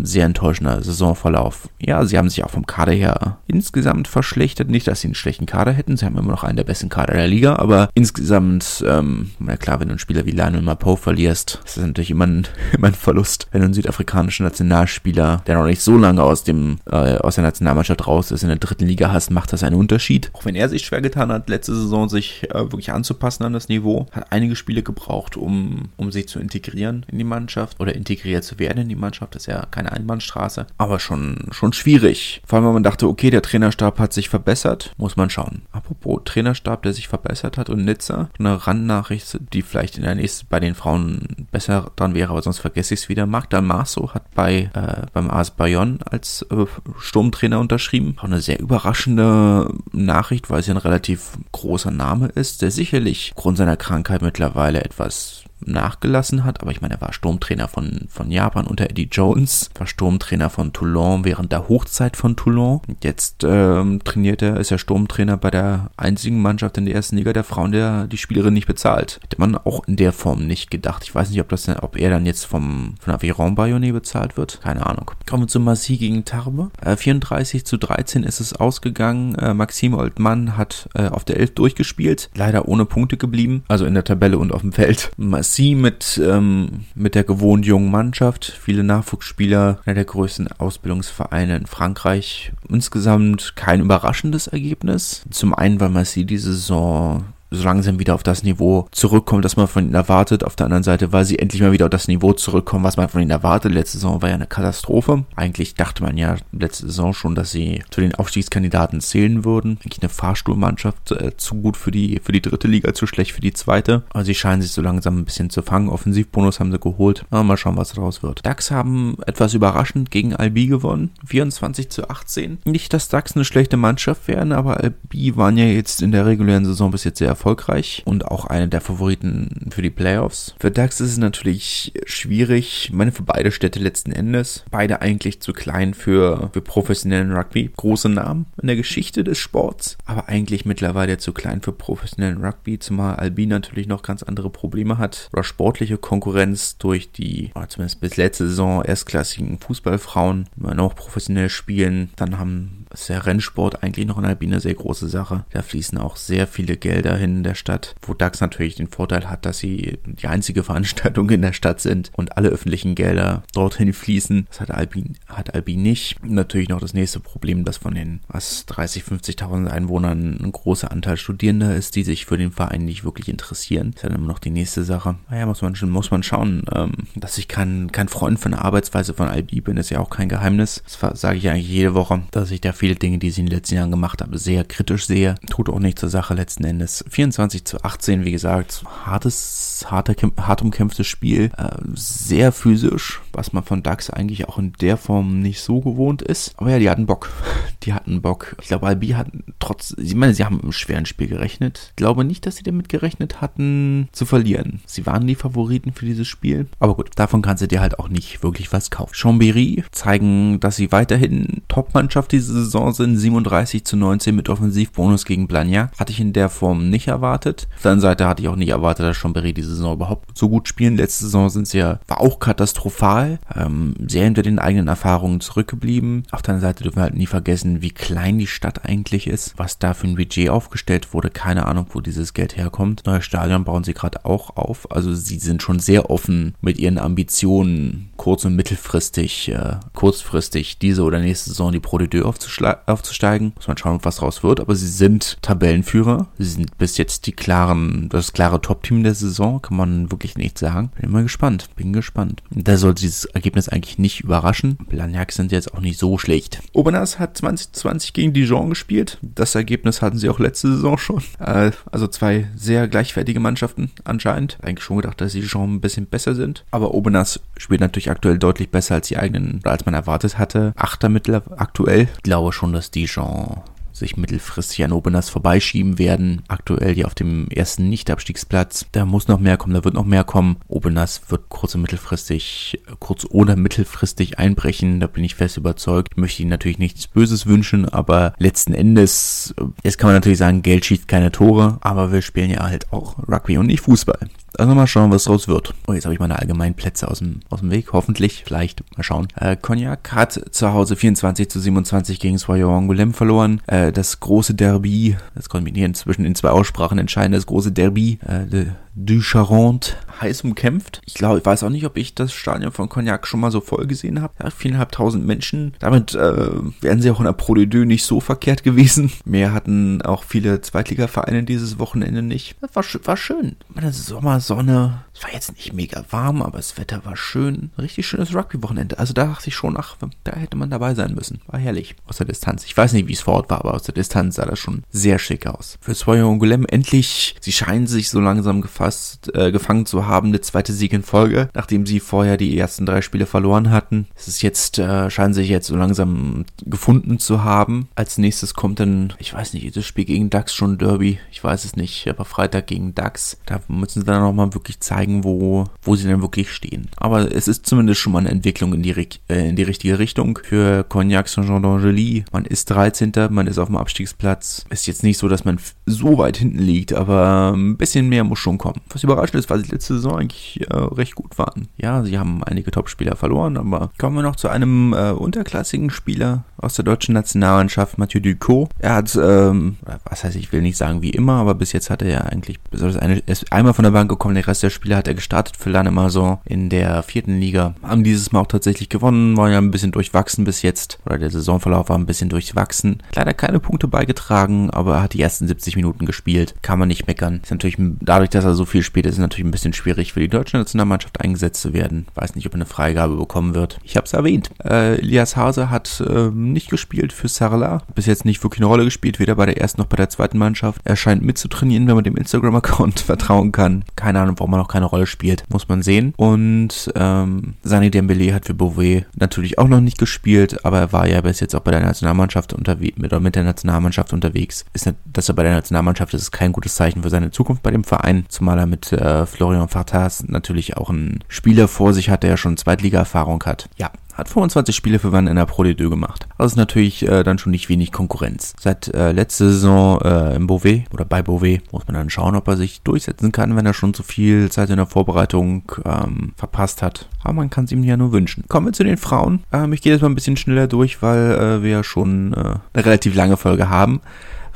sehr enttäuschender Saisonverlauf. Ja, sie haben sich auch vom Kader her insgesamt verschlechtert. Nicht, dass sie einen schlechten Kader hätten. Sie haben immer noch einen der besten Kader der Liga. Aber insgesamt, ähm, na klar, wenn du einen Spieler wie Lionel Mapo verlierst, ist das natürlich immer ein, immer ein Verlust. Wenn du einen südafrikanischen Nationalspieler, der noch nicht so lange aus dem äh, aus der Nationalmannschaft raus ist, in der dritten Liga hast, macht das einen Unterschied. Auch wenn er sich schwer getan hat, letzte Saison sich äh, wirklich anzupassen an das Niveau, hat einige Spiele gebraucht, um, um sich zu integrieren in die Mannschaft oder integriert zu werden in die Mannschaft. Das ist ja keine Einbahnstraße, aber schon, schon schwierig. Vor allem, wenn man dachte, okay, der Trainerstab hat sich verbessert, muss man schauen. Apropos Trainerstab, der sich verbessert hat und Nizza, eine Randnachricht, die vielleicht in der nächsten bei den Frauen besser dran wäre, aber sonst vergesse ich es wieder. Magda Maso hat bei äh, beim AS Bayonne als äh, Sturmtrainer unterschrieben. Auch eine sehr überraschende Nachricht, weil es ja ein relativ großer Name ist, der sicherlich aufgrund seiner Krankheit mittlerweile etwas nachgelassen hat, aber ich meine, er war Sturmtrainer von, von Japan unter Eddie Jones, war Sturmtrainer von Toulon während der Hochzeit von Toulon. Jetzt ähm, trainiert er, ist er Sturmtrainer bei der einzigen Mannschaft in der ersten Liga der Frauen, der die Spielerin nicht bezahlt. Hätte man auch in der Form nicht gedacht. Ich weiß nicht, ob das, ob er dann jetzt vom, von Aviron Bayonne bezahlt wird. Keine Ahnung. Kommen wir zu Massi gegen Tarbe. Äh, 34 zu 13 ist es ausgegangen. Äh, Maxime Oldmann hat äh, auf der 11 durchgespielt. Leider ohne Punkte geblieben. Also in der Tabelle und auf dem Feld. Massi sie mit, ähm, mit der gewohnt jungen Mannschaft, viele Nachwuchsspieler, einer der größten Ausbildungsvereine in Frankreich. Insgesamt kein überraschendes Ergebnis. Zum einen, weil Massi diese Saison so langsam wieder auf das Niveau zurückkommt, das man von ihnen erwartet. Auf der anderen Seite, weil sie endlich mal wieder auf das Niveau zurückkommen, was man von ihnen erwartet. Letzte Saison war ja eine Katastrophe. Eigentlich dachte man ja letzte Saison schon, dass sie zu den Aufstiegskandidaten zählen würden. Eigentlich eine Fahrstuhlmannschaft, äh, zu gut für die, für die dritte Liga, zu schlecht für die zweite. Aber sie scheinen sich so langsam ein bisschen zu fangen. Offensivbonus haben sie geholt. Aber mal schauen, was daraus wird. DAX haben etwas überraschend gegen Albi gewonnen. 24 zu 18. Nicht, dass DAX eine schlechte Mannschaft wären, aber Albi waren ja jetzt in der regulären Saison bis jetzt sehr erfolgreich erfolgreich und auch eine der Favoriten für die Playoffs. Für DAX ist es natürlich schwierig. Meine, für beide Städte letzten Endes. Beide eigentlich zu klein für, für professionellen Rugby. Große Namen in der Geschichte des Sports, aber eigentlich mittlerweile zu klein für professionellen Rugby, zumal Albi natürlich noch ganz andere Probleme hat. Oder sportliche Konkurrenz durch die, zumindest bis letzte Saison, erstklassigen Fußballfrauen, die immer noch professionell spielen. Dann haben ist der Rennsport eigentlich noch in Albi eine sehr große Sache. Da fließen auch sehr viele Gelder hin in der Stadt, wo DAX natürlich den Vorteil hat, dass sie die einzige Veranstaltung in der Stadt sind und alle öffentlichen Gelder dorthin fließen. Das hat Albi, hat Albi nicht. Natürlich noch das nächste Problem, dass von den was 30, 50.000 Einwohnern ein großer Anteil Studierender ist, die sich für den Verein nicht wirklich interessieren. Das ist dann immer noch die nächste Sache. Naja, muss man muss man schauen. Ähm, dass ich kein, kein Freund von der Arbeitsweise von Albi bin, ist ja auch kein Geheimnis. Das sage ich eigentlich jede Woche, dass ich da viele Dinge, die sie in den letzten Jahren gemacht haben, sehr kritisch sehe. Tut auch nicht zur Sache letzten Endes. 24 zu 18, wie gesagt, hartes, harter, hart umkämpftes Spiel. Äh, sehr physisch, was man von DAX eigentlich auch in der Form nicht so gewohnt ist. Aber ja, die hatten Bock. Die hatten Bock. Ich glaube, Albi hat trotz, ich meine, sie haben im schweren Spiel gerechnet. Ich glaube nicht, dass sie damit gerechnet hatten, zu verlieren. Sie waren die Favoriten für dieses Spiel. Aber gut, davon kannst du dir halt auch nicht wirklich was kaufen. Chambéry zeigen, dass sie weiterhin Top-Mannschaft diese Saison Saison sind 37 zu 19 mit Offensivbonus gegen Blagnac. Hatte ich in der Form nicht erwartet. Auf der anderen Seite hatte ich auch nicht erwartet, dass Chambéry diese Saison überhaupt so gut spielen. Letzte Saison sind sie ja, war auch katastrophal. Ähm, sehr hinter den eigenen Erfahrungen zurückgeblieben. Auf der anderen Seite dürfen wir halt nie vergessen, wie klein die Stadt eigentlich ist, was da für ein Budget aufgestellt wurde. Keine Ahnung, wo dieses Geld herkommt. Neues Stadion bauen sie gerade auch auf. Also sie sind schon sehr offen mit ihren Ambitionen, kurz- und mittelfristig, äh, kurzfristig diese oder nächste Saison die Pro de aufzusteigen. Muss man schauen, was draus wird. Aber sie sind Tabellenführer. Sie sind bis jetzt die klaren, das klare Top-Team der Saison. Kann man wirklich nicht sagen. Bin mal gespannt. Bin gespannt. Da sollte dieses Ergebnis eigentlich nicht überraschen. Blagnac sind jetzt auch nicht so schlecht. Obernas hat 2020 gegen Dijon gespielt. Das Ergebnis hatten sie auch letzte Saison schon. Äh, also zwei sehr gleichwertige Mannschaften anscheinend. Eigentlich schon gedacht, dass Dijon ein bisschen besser sind. Aber Obernas spielt natürlich aktuell deutlich besser als die eigenen, als man erwartet hatte. Achter Mittel aktuell. Ich glaube schon, dass Dijon sich mittelfristig an Obenas vorbeischieben werden. Aktuell die auf dem ersten Nicht-Abstiegsplatz. Da muss noch mehr kommen, da wird noch mehr kommen. Obenas wird kurz und mittelfristig, kurz oder mittelfristig einbrechen. Da bin ich fest überzeugt. Ich möchte ihnen natürlich nichts Böses wünschen, aber letzten Endes, jetzt kann man natürlich sagen, Geld schießt keine Tore, aber wir spielen ja halt auch Rugby und nicht Fußball. Also mal schauen, was draus wird. Oh, jetzt habe ich meine allgemeinen Plätze aus dem, aus dem Weg. Hoffentlich, vielleicht, mal schauen. Äh, Cognac hat zu Hause 24 zu 27 gegen Soyo Angoulême verloren. Äh, das große Derby, das kombinieren zwischen den zwei Aussprachen entscheiden, das große Derby äh, de, du Charente heiß umkämpft. Ich glaube, ich weiß auch nicht, ob ich das Stadion von Cognac schon mal so voll gesehen habe. Ja, viereinhalbtausend Menschen. Damit äh, wären sie auch in der Pro de Deux nicht so verkehrt gewesen. Mehr hatten auch viele Zweitligavereine dieses Wochenende nicht. Das war, war schön. Meine Sommersonne. Es war jetzt nicht mega warm, aber das Wetter war schön. Richtig schönes Rugby-Wochenende. Also da dachte ich schon, ach, da hätte man dabei sein müssen. War herrlich. Aus der Distanz. Ich weiß nicht, wie es vor Ort war, aber aus der Distanz sah das schon sehr schick aus. Für Soyon Golem endlich, sie scheinen sich so langsam gefasst, äh, gefangen zu haben, eine zweite Sieg in Folge, nachdem sie vorher die ersten drei Spiele verloren hatten. Es ist jetzt, äh, scheinen sich jetzt so langsam gefunden zu haben. Als nächstes kommt dann, ich weiß nicht, ist das Spiel gegen DAX schon Derby? Ich weiß es nicht, aber Freitag gegen DAX. Da müssen sie dann nochmal wirklich zeigen, zeigen, wo, wo sie denn wirklich stehen. Aber es ist zumindest schon mal eine Entwicklung in die, äh, in die richtige Richtung. Für Cognac Saint-Jean d'Angely, man ist 13. Man ist auf dem Abstiegsplatz. Ist jetzt nicht so, dass man so weit hinten liegt, aber ein bisschen mehr muss schon kommen. Was überraschend ist, weil sie letzte Saison eigentlich äh, recht gut waren. Ja, sie haben einige Top-Spieler verloren, aber kommen wir noch zu einem äh, unterklassigen Spieler aus der deutschen Nationalmannschaft, Mathieu Ducot. Er hat, ähm, was heißt, ich will nicht sagen wie immer, aber bis jetzt hat er ja eigentlich, besonders eine, ist einmal von der Bank gekommen, der Rest der Spieler hat er gestartet für Lannemar in der vierten Liga. Haben dieses Mal auch tatsächlich gewonnen, war ja ein bisschen durchwachsen bis jetzt, oder der Saisonverlauf war ein bisschen durchwachsen. Leider keine Punkte beigetragen, aber er hat die ersten 70 Minuten gespielt. Kann man nicht meckern. Ist natürlich, dadurch, dass er so viel spielt, ist es natürlich ein bisschen schwierig für die deutsche Nationalmannschaft eingesetzt zu werden. Weiß nicht, ob er eine Freigabe bekommen wird. Ich habe es erwähnt. Äh, Elias Hase hat äh, nicht gespielt für Sarla. Bis jetzt nicht wirklich eine Rolle gespielt, weder bei der ersten noch bei der zweiten Mannschaft. Er scheint mitzutrainieren, wenn man dem Instagram-Account vertrauen kann. Keine Ahnung, warum er noch keine Rolle spielt. Muss man sehen. Und ähm, Sani Dembele hat für Beauvais natürlich auch noch nicht gespielt, aber er war ja bis jetzt auch bei der Nationalmannschaft unterwegs, mit, mit der Nationalmannschaft unterwegs. Ist nicht, dass er bei der Nationalmannschaft ist, ist kein gutes Zeichen für seine Zukunft bei dem Verein, zumal er mit äh, Florian Fartas natürlich auch einen Spieler vor sich hat, der ja schon Zweitliga-Erfahrung hat. Ja, hat 25 Spiele für Wann in der Pro D2 gemacht. Das ist natürlich äh, dann schon nicht wenig Konkurrenz. Seit äh, letzter Saison äh, im Beauvais oder bei Beauvais muss man dann schauen, ob er sich durchsetzen kann, wenn er schon zu viel Zeit in der Vorbereitung ähm, verpasst hat. Aber man kann es ihm ja nur wünschen. Kommen wir zu den Frauen. Ähm, ich gehe jetzt mal ein bisschen schneller durch, weil äh, wir ja schon äh, eine relativ lange Folge haben.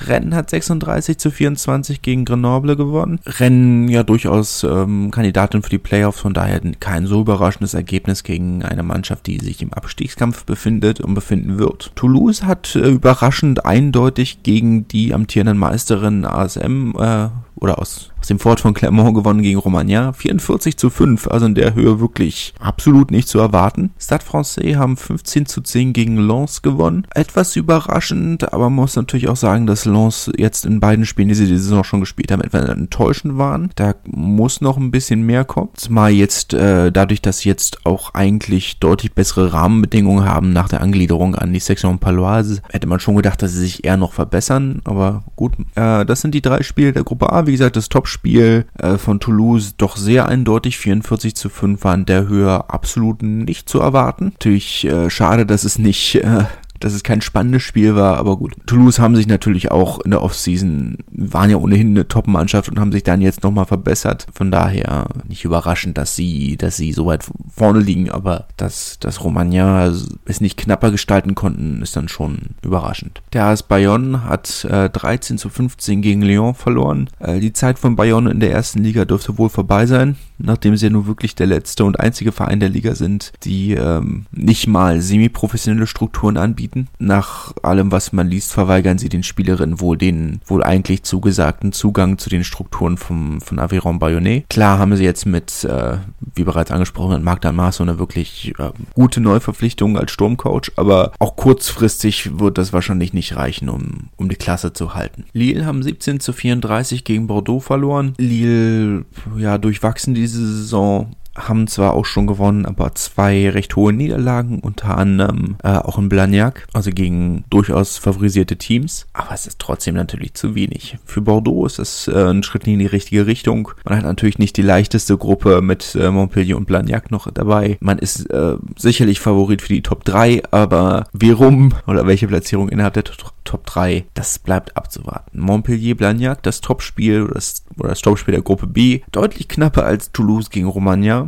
Rennen hat 36 zu 24 gegen Grenoble gewonnen. Rennen ja durchaus ähm, Kandidatin für die Playoffs, von daher kein so überraschendes Ergebnis gegen eine Mannschaft, die sich im Abstiegskampf befindet und befinden wird. Toulouse hat äh, überraschend eindeutig gegen die amtierenden Meisterin ASM äh, oder aus, aus dem Fort von Clermont gewonnen gegen Romagna. 44 zu 5, also in der Höhe wirklich absolut nicht zu erwarten. Stade Francais haben 15 zu 10 gegen Lens gewonnen. Etwas überraschend, aber man muss natürlich auch sagen, dass Lens jetzt in beiden Spielen, die sie die Saison schon gespielt haben, etwas enttäuschend waren. Da muss noch ein bisschen mehr kommen. Zumal jetzt, äh, dadurch, dass sie jetzt auch eigentlich deutlich bessere Rahmenbedingungen haben nach der Angliederung an die Section Paloise, hätte man schon gedacht, dass sie sich eher noch verbessern. Aber gut, äh, das sind die drei Spiele der Gruppe A wie gesagt, das Topspiel äh, von Toulouse doch sehr eindeutig. 44 zu 5 war in der Höhe absolut nicht zu erwarten. Natürlich äh, schade, dass es nicht äh, dass es kein spannendes Spiel war, aber gut. Toulouse haben sich natürlich auch in der Offseason, waren ja ohnehin eine Top-Mannschaft und haben sich dann jetzt nochmal verbessert. Von daher nicht überraschend, dass sie, dass sie so weit vorne liegen, aber dass, dass Romagna es nicht knapper gestalten konnten, ist dann schon überraschend. Der AS Bayonne hat äh, 13 zu 15 gegen Lyon verloren. Äh, die Zeit von Bayonne in der ersten Liga dürfte wohl vorbei sein, nachdem sie ja nur wirklich der letzte und einzige Verein der Liga sind, die ähm, nicht mal semi-professionelle Strukturen anbieten. Nach allem, was man liest, verweigern sie den Spielerinnen wohl den wohl eigentlich zugesagten Zugang zu den Strukturen vom, von Aviron Bayonnet. Klar haben sie jetzt mit, äh, wie bereits angesprochen, mit Magda Maas eine wirklich äh, gute Neuverpflichtung als Sturmcoach, aber auch kurzfristig wird das wahrscheinlich nicht reichen, um, um die Klasse zu halten. Lille haben 17 zu 34 gegen Bordeaux verloren. Lille, ja, durchwachsen diese Saison haben zwar auch schon gewonnen, aber zwei recht hohe Niederlagen, unter anderem äh, auch in Blagnac, also gegen durchaus favorisierte Teams. Aber es ist trotzdem natürlich zu wenig. Für Bordeaux ist es äh, ein Schritt in die richtige Richtung. Man hat natürlich nicht die leichteste Gruppe mit äh, Montpellier und Blagnac noch dabei. Man ist äh, sicherlich Favorit für die Top 3, aber wie rum oder welche Platzierung innerhalb der Top 3, das bleibt abzuwarten. Montpellier-Blagnac, das Topspiel oder das, oder das Topspiel der Gruppe B, deutlich knapper als Toulouse gegen Romagna.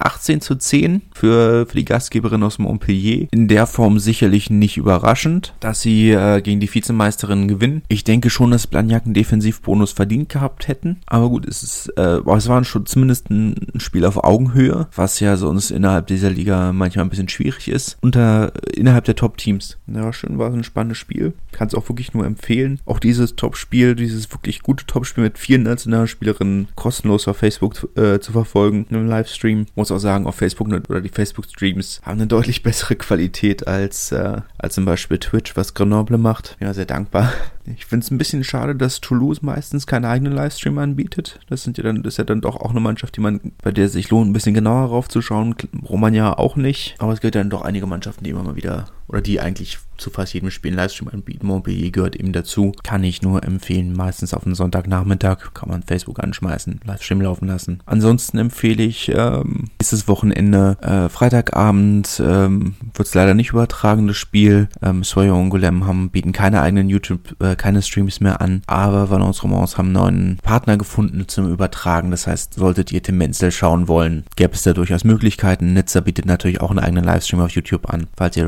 18 zu 10 für, für die Gastgeberin aus Montpellier. In der Form sicherlich nicht überraschend, dass sie äh, gegen die Vizemeisterin gewinnen. Ich denke schon, dass Blagnac einen Defensivbonus verdient gehabt hätten. Aber gut, es ist, äh, es war schon zumindest ein Spiel auf Augenhöhe, was ja sonst innerhalb dieser Liga manchmal ein bisschen schwierig ist. Unter, innerhalb der Top-Teams. Ja, schön war es ein spannendes Spiel. Kann es auch wirklich nur empfehlen. Auch dieses Top-Spiel, dieses wirklich gute Top-Spiel mit vielen Nationalspielerinnen kostenlos auf Facebook äh, zu verfolgen, einem Livestream. Muss muss auch sagen, auf Facebook oder die Facebook-Streams haben eine deutlich bessere Qualität als, äh, als zum Beispiel Twitch, was Grenoble macht. Ja, sehr dankbar. Ich finde es ein bisschen schade, dass Toulouse meistens keinen eigenen Livestream anbietet. Das sind ja dann, das ist ja dann doch auch eine Mannschaft, die man, bei der es sich lohnt, ein bisschen genauer raufzuschauen. Romagna auch nicht. Aber es gibt dann doch einige Mannschaften, die immer mal wieder, oder die eigentlich zu fast jedem Spiel einen Livestream anbieten. Montpellier gehört eben dazu. Kann ich nur empfehlen. Meistens auf einen Sonntagnachmittag kann man Facebook anschmeißen, Livestream laufen lassen. Ansonsten empfehle ich ähm, nächstes Wochenende, äh, Freitagabend, ähm, wird es leider nicht übertragen, das Spiel. Ähm, Soyo und Golem haben, bieten keine eigenen YouTube, äh, keine Streams mehr an, aber Valence Romans haben neuen Partner gefunden zum Übertragen. Das heißt, solltet ihr Tim Menzel schauen wollen, gäbe es da durchaus Möglichkeiten. Nizza bietet natürlich auch einen eigenen Livestream auf YouTube an. Falls ihr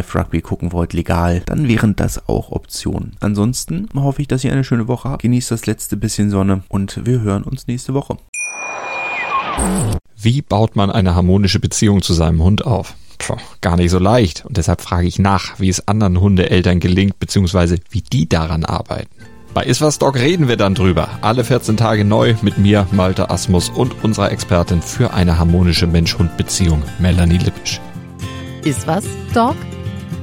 Live-Rugby gucken wollt, legal, dann wären das auch Optionen. Ansonsten hoffe ich, dass ihr eine schöne Woche habt. Genießt das letzte bisschen Sonne und wir hören uns nächste Woche. Wie baut man eine harmonische Beziehung zu seinem Hund auf? Puh, gar nicht so leicht. Und deshalb frage ich nach, wie es anderen Hundeeltern gelingt, beziehungsweise wie die daran arbeiten. Bei Iswas Dog reden wir dann drüber. Alle 14 Tage neu mit mir, Malte Asmus und unserer Expertin für eine harmonische Mensch-Hund-Beziehung, Melanie Lippisch. Iswas Dog?